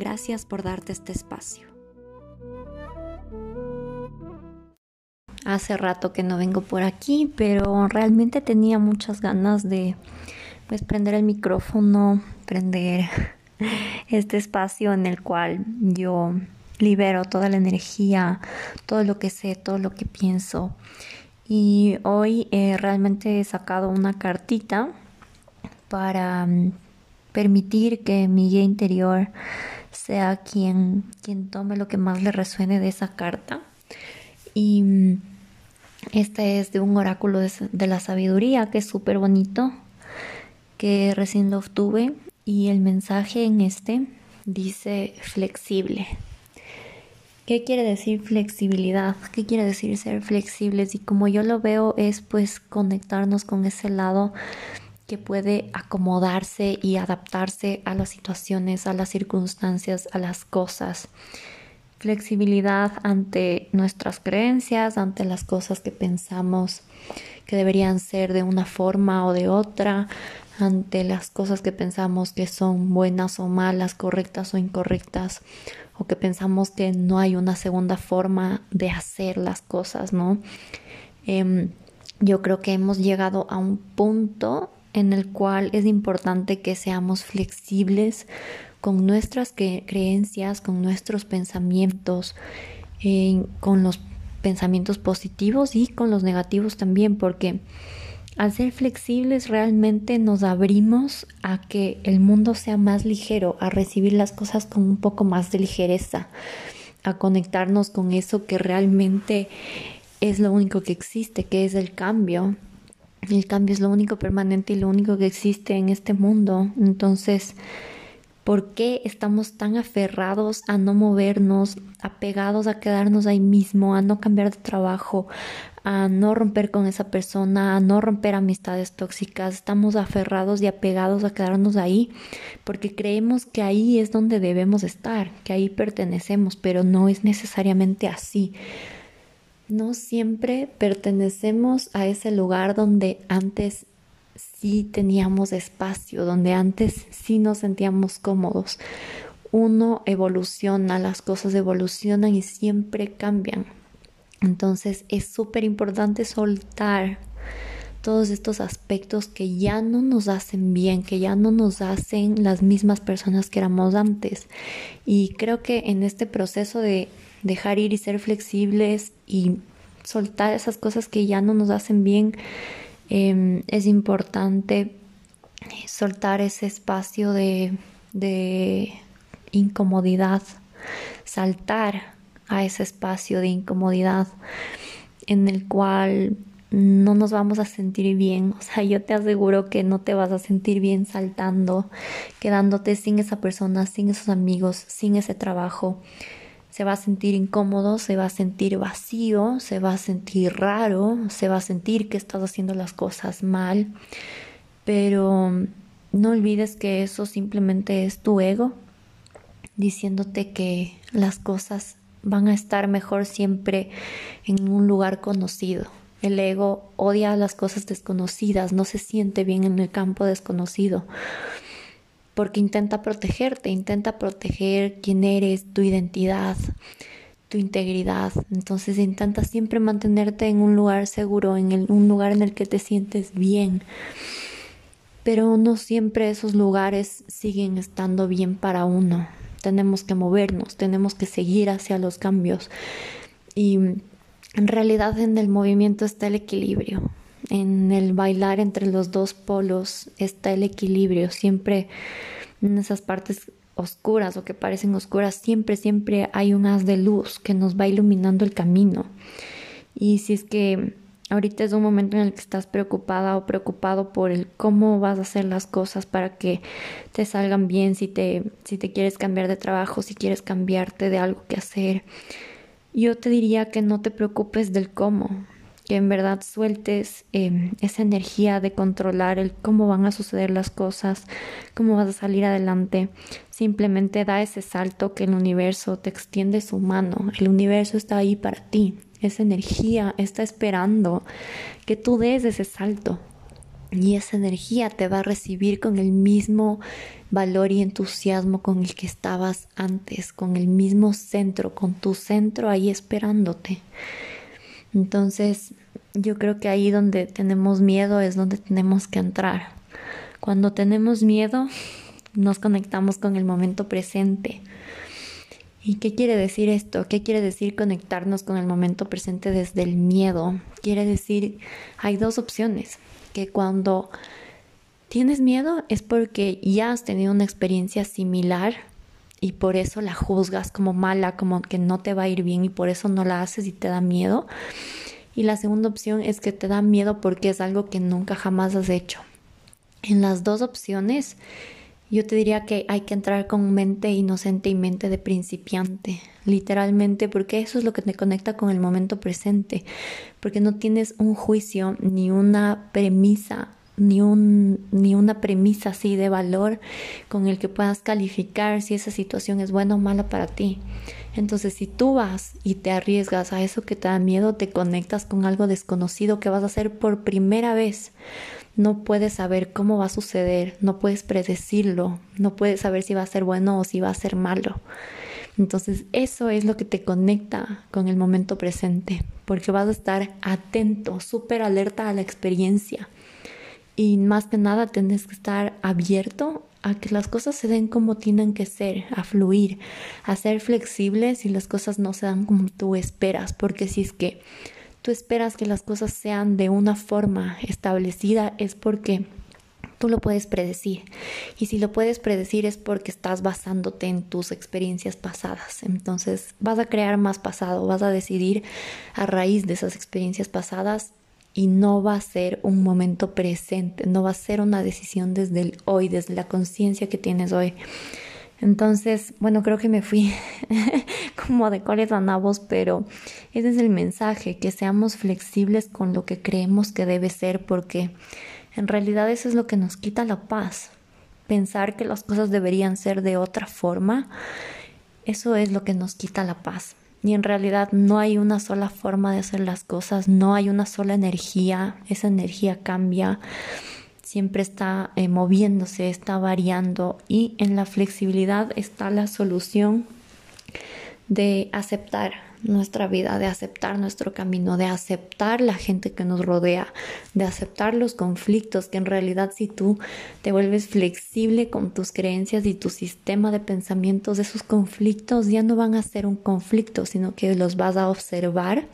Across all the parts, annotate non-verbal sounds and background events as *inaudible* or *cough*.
Gracias por darte este espacio. Hace rato que no vengo por aquí, pero realmente tenía muchas ganas de pues prender el micrófono, prender *laughs* este espacio en el cual yo libero toda la energía, todo lo que sé, todo lo que pienso. Y hoy eh, realmente he sacado una cartita para mm, permitir que mi guía interior sea quien, quien tome lo que más le resuene de esa carta. Y este es de un oráculo de, de la sabiduría que es súper bonito, que recién lo obtuve. Y el mensaje en este dice flexible. ¿Qué quiere decir flexibilidad? ¿Qué quiere decir ser flexibles? Y como yo lo veo es pues conectarnos con ese lado que puede acomodarse y adaptarse a las situaciones, a las circunstancias, a las cosas. Flexibilidad ante nuestras creencias, ante las cosas que pensamos que deberían ser de una forma o de otra, ante las cosas que pensamos que son buenas o malas, correctas o incorrectas, o que pensamos que no hay una segunda forma de hacer las cosas, ¿no? Em, yo creo que hemos llegado a un punto en el cual es importante que seamos flexibles con nuestras creencias, con nuestros pensamientos, con los pensamientos positivos y con los negativos también, porque al ser flexibles realmente nos abrimos a que el mundo sea más ligero, a recibir las cosas con un poco más de ligereza, a conectarnos con eso que realmente es lo único que existe, que es el cambio. El cambio es lo único permanente y lo único que existe en este mundo. Entonces, ¿por qué estamos tan aferrados a no movernos, apegados a quedarnos ahí mismo, a no cambiar de trabajo, a no romper con esa persona, a no romper amistades tóxicas. Estamos aferrados y apegados a quedarnos ahí porque creemos que ahí es donde debemos estar, que ahí pertenecemos, pero no es necesariamente así. No siempre pertenecemos a ese lugar donde antes sí teníamos espacio, donde antes sí nos sentíamos cómodos. Uno evoluciona, las cosas evolucionan y siempre cambian. Entonces es súper importante soltar todos estos aspectos que ya no nos hacen bien, que ya no nos hacen las mismas personas que éramos antes. Y creo que en este proceso de dejar ir y ser flexibles y soltar esas cosas que ya no nos hacen bien, em, es importante soltar ese espacio de, de incomodidad, saltar a ese espacio de incomodidad en el cual no nos vamos a sentir bien. O sea, yo te aseguro que no te vas a sentir bien saltando, quedándote sin esa persona, sin esos amigos, sin ese trabajo. Se va a sentir incómodo, se va a sentir vacío, se va a sentir raro, se va a sentir que estás haciendo las cosas mal. Pero no olvides que eso simplemente es tu ego diciéndote que las cosas van a estar mejor siempre en un lugar conocido. El ego odia las cosas desconocidas, no se siente bien en el campo desconocido, porque intenta protegerte, intenta proteger quién eres, tu identidad, tu integridad. Entonces intenta siempre mantenerte en un lugar seguro, en un lugar en el que te sientes bien. Pero no siempre esos lugares siguen estando bien para uno tenemos que movernos, tenemos que seguir hacia los cambios. Y en realidad en el movimiento está el equilibrio. En el bailar entre los dos polos está el equilibrio. Siempre en esas partes oscuras o que parecen oscuras, siempre, siempre hay un haz de luz que nos va iluminando el camino. Y si es que ahorita es un momento en el que estás preocupada o preocupado por el cómo vas a hacer las cosas para que te salgan bien, si te, si te quieres cambiar de trabajo, si quieres cambiarte de algo que hacer. Yo te diría que no te preocupes del cómo, que en verdad sueltes em, esa energía de controlar el cómo van a suceder las cosas, cómo vas a salir adelante. Simplemente da ese salto que el universo te extiende su mano. El universo está ahí para ti. Esa energía está esperando que tú des ese salto. Y esa energía te va a recibir con el mismo valor y entusiasmo con el que estabas antes, con el mismo centro, con tu centro ahí esperándote. Entonces, yo creo que ahí donde tenemos miedo es donde tenemos que entrar. Cuando tenemos miedo, nos conectamos con el momento presente. ¿Y qué quiere decir esto? ¿Qué quiere decir conectarnos con el momento presente desde el miedo? Quiere decir, hay dos opciones, que cuando tienes miedo es porque ya has tenido una experiencia similar y por eso la juzgas como mala, como que no te va a ir bien y por eso no la haces y te da miedo. Y la segunda opción es que te da miedo porque es algo que nunca jamás has hecho. En las dos opciones, yo te diría que hay que entrar con mente inocente y mente de principiante, literalmente, porque eso es lo que te conecta con el momento presente, porque no tienes un juicio ni una premisa ni, un, ni una premisa así de valor con el que puedas calificar si esa situación es buena o mala para ti. Entonces, si tú vas y te arriesgas a eso que te da miedo, te conectas con algo desconocido que vas a hacer por primera vez. No puedes saber cómo va a suceder, no puedes predecirlo, no puedes saber si va a ser bueno o si va a ser malo. Entonces eso es lo que te conecta con el momento presente, porque vas a estar atento, súper alerta a la experiencia y más que nada tienes que estar abierto a que las cosas se den como tienen que ser, a fluir, a ser flexible si las cosas no se dan como tú esperas, porque si es que tú esperas que las cosas sean de una forma establecida es porque tú lo puedes predecir. Y si lo puedes predecir es porque estás basándote en tus experiencias pasadas. Entonces vas a crear más pasado, vas a decidir a raíz de esas experiencias pasadas y no va a ser un momento presente, no va a ser una decisión desde el hoy, desde la conciencia que tienes hoy. Entonces, bueno, creo que me fui *laughs* como de coles a nabos, pero ese es el mensaje, que seamos flexibles con lo que creemos que debe ser, porque en realidad eso es lo que nos quita la paz. Pensar que las cosas deberían ser de otra forma, eso es lo que nos quita la paz y en realidad no hay una sola forma de hacer las cosas, no hay una sola energía, esa energía cambia, siempre está eh, moviéndose, está variando y en la flexibilidad está la solución de aceptar nuestra vida, de aceptar nuestro camino, de aceptar la gente que nos rodea, de aceptar los conflictos, que en realidad si tú te vuelves flexible con tus creencias y tu sistema de pensamientos, esos conflictos ya no van a ser un conflicto, sino que los vas a observar,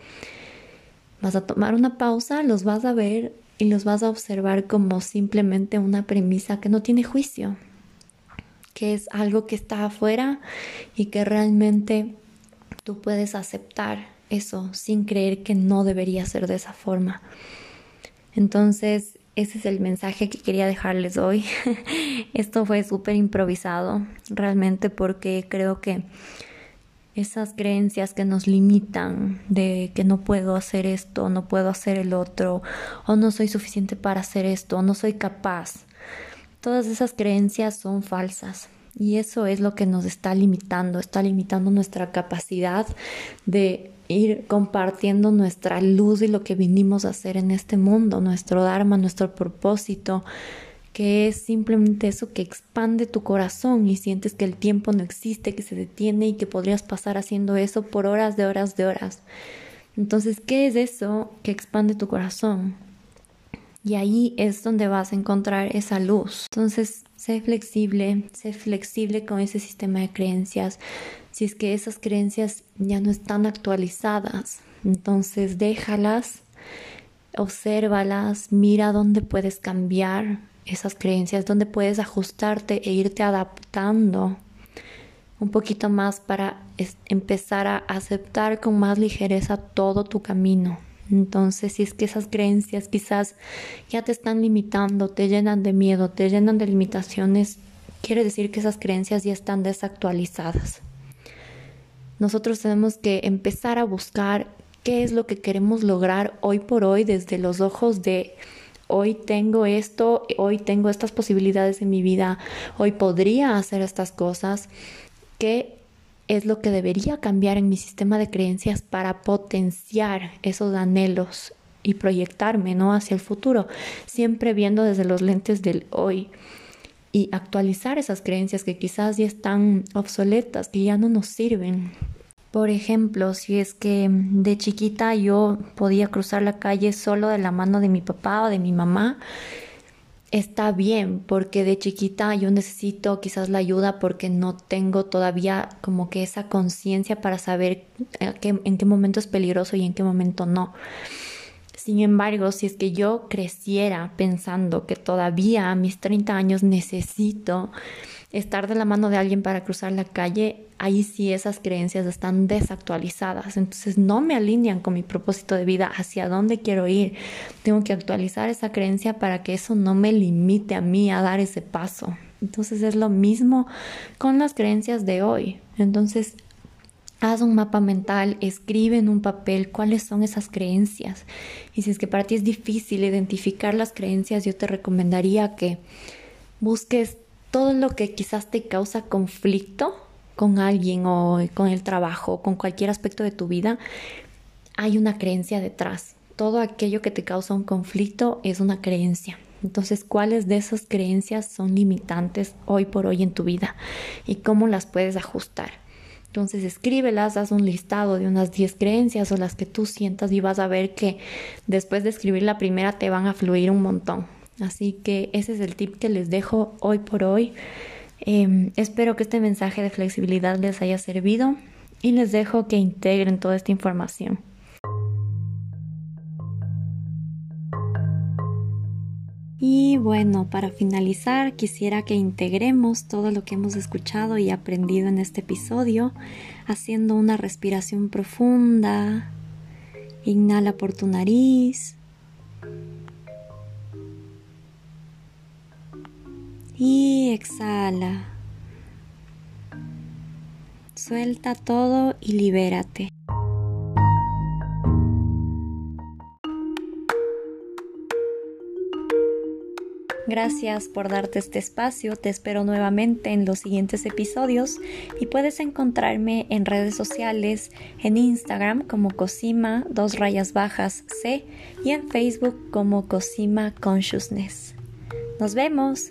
vas a tomar una pausa, los vas a ver y los vas a observar como simplemente una premisa que no tiene juicio, que es algo que está afuera y que realmente tú puedes aceptar eso sin creer que no debería ser de esa forma. Entonces, ese es el mensaje que quería dejarles hoy. *laughs* Esto fue súper improvisado, realmente porque creo que esas creencias que nos limitan de que no puedo hacer esto, no puedo hacer el otro, o no soy suficiente para hacer esto, o no soy capaz, todas esas creencias son falsas. Y eso es lo que nos está limitando, está limitando nuestra capacidad de ir compartiendo nuestra luz y lo que vinimos a hacer en este mundo, nuestro Dharma, nuestro propósito, que es simplemente eso que expande tu corazón y sientes que el tiempo no existe, que se detiene y que podrías pasar haciendo eso por horas de horas de horas. Entonces, ¿qué es eso que expande tu corazón? Y ahí es donde vas a encontrar esa luz. Entonces, sé flexible, sé flexible con ese sistema de creencias. Si es que esas creencias ya no están actualizadas, entonces déjalas, obsérvalas, mira dónde puedes cambiar esas creencias, dónde puedes ajustarte e irte adaptando un poquito más para empezar a aceptar con más ligereza todo tu camino Entonces, si es que esas creencias quizás ya te están limitando, te llenan de miedo, te llenan de limitaciones, quiere decir que esas creencias ya están desactualizadas. Nosotros tenemos que empezar a buscar qué es lo que queremos lograr hoy por hoy desde los ojos de hoy tengo esto, hoy tengo estas posibilidades en mi vida, hoy podría hacer estas cosas, qué es lo que debería cambiar en mi sistema de creencias para potenciar esos anhelos y proyectarme ¿no? hacia el futuro, siempre viendo desde los lentes del hoy y actualizar esas creencias que quizás ya están obsoletas, que ya no nos sirven. Por ejemplo, si es que de chiquita yo podía cruzar la calle solo de la mano de mi papá o de mi mamá, está bien, porque de chiquita yo necesito quizás la ayuda porque no tengo todavía como que esa conciencia para saber en qué momento es peligroso y en qué momento no. Sin embargo, si es que yo creciera pensando que todavía a mis 30 años necesito estar de la mano de alguien para cruzar la calle, ahí sí esas creencias están desactualizadas. Entonces no me alinean con mi propósito de vida, hacia dónde quiero ir. Tengo que actualizar esa creencia para que eso no me limite a mí a dar ese paso. Entonces es lo mismo con las creencias de hoy. Entonces Haz un mapa mental, escribe en un papel cuáles son esas creencias. Y si es que para ti es difícil identificar las creencias, yo te recomendaría que busques todo lo que quizás te causa conflicto con alguien o con el trabajo o con cualquier aspecto de tu vida. Hay una creencia detrás. Todo aquello que te causa un conflicto es una creencia. Entonces, ¿cuáles de esas creencias son limitantes hoy por hoy en tu vida? ¿Y cómo las puedes ajustar? Entonces escríbelas, haz un listado de unas 10 creencias o las que tú sientas y vas a ver que después de escribir la primera te van a fluir un montón. Así que ese es el tip que les dejo hoy por hoy. Em, espero que este mensaje de flexibilidad les haya servido y les dejo que integren toda esta información. Y bueno, para finalizar, quisiera que integremos todo lo que hemos escuchado y aprendido en este episodio, haciendo una respiración profunda. Inhala por tu nariz. Y exhala. Suelta todo y libérate. Gracias por darte este espacio, te espero nuevamente en los siguientes episodios y puedes encontrarme en redes sociales, en Instagram como Cosima, dos rayas bajas C y en Facebook como Cosima Consciousness. Nos vemos.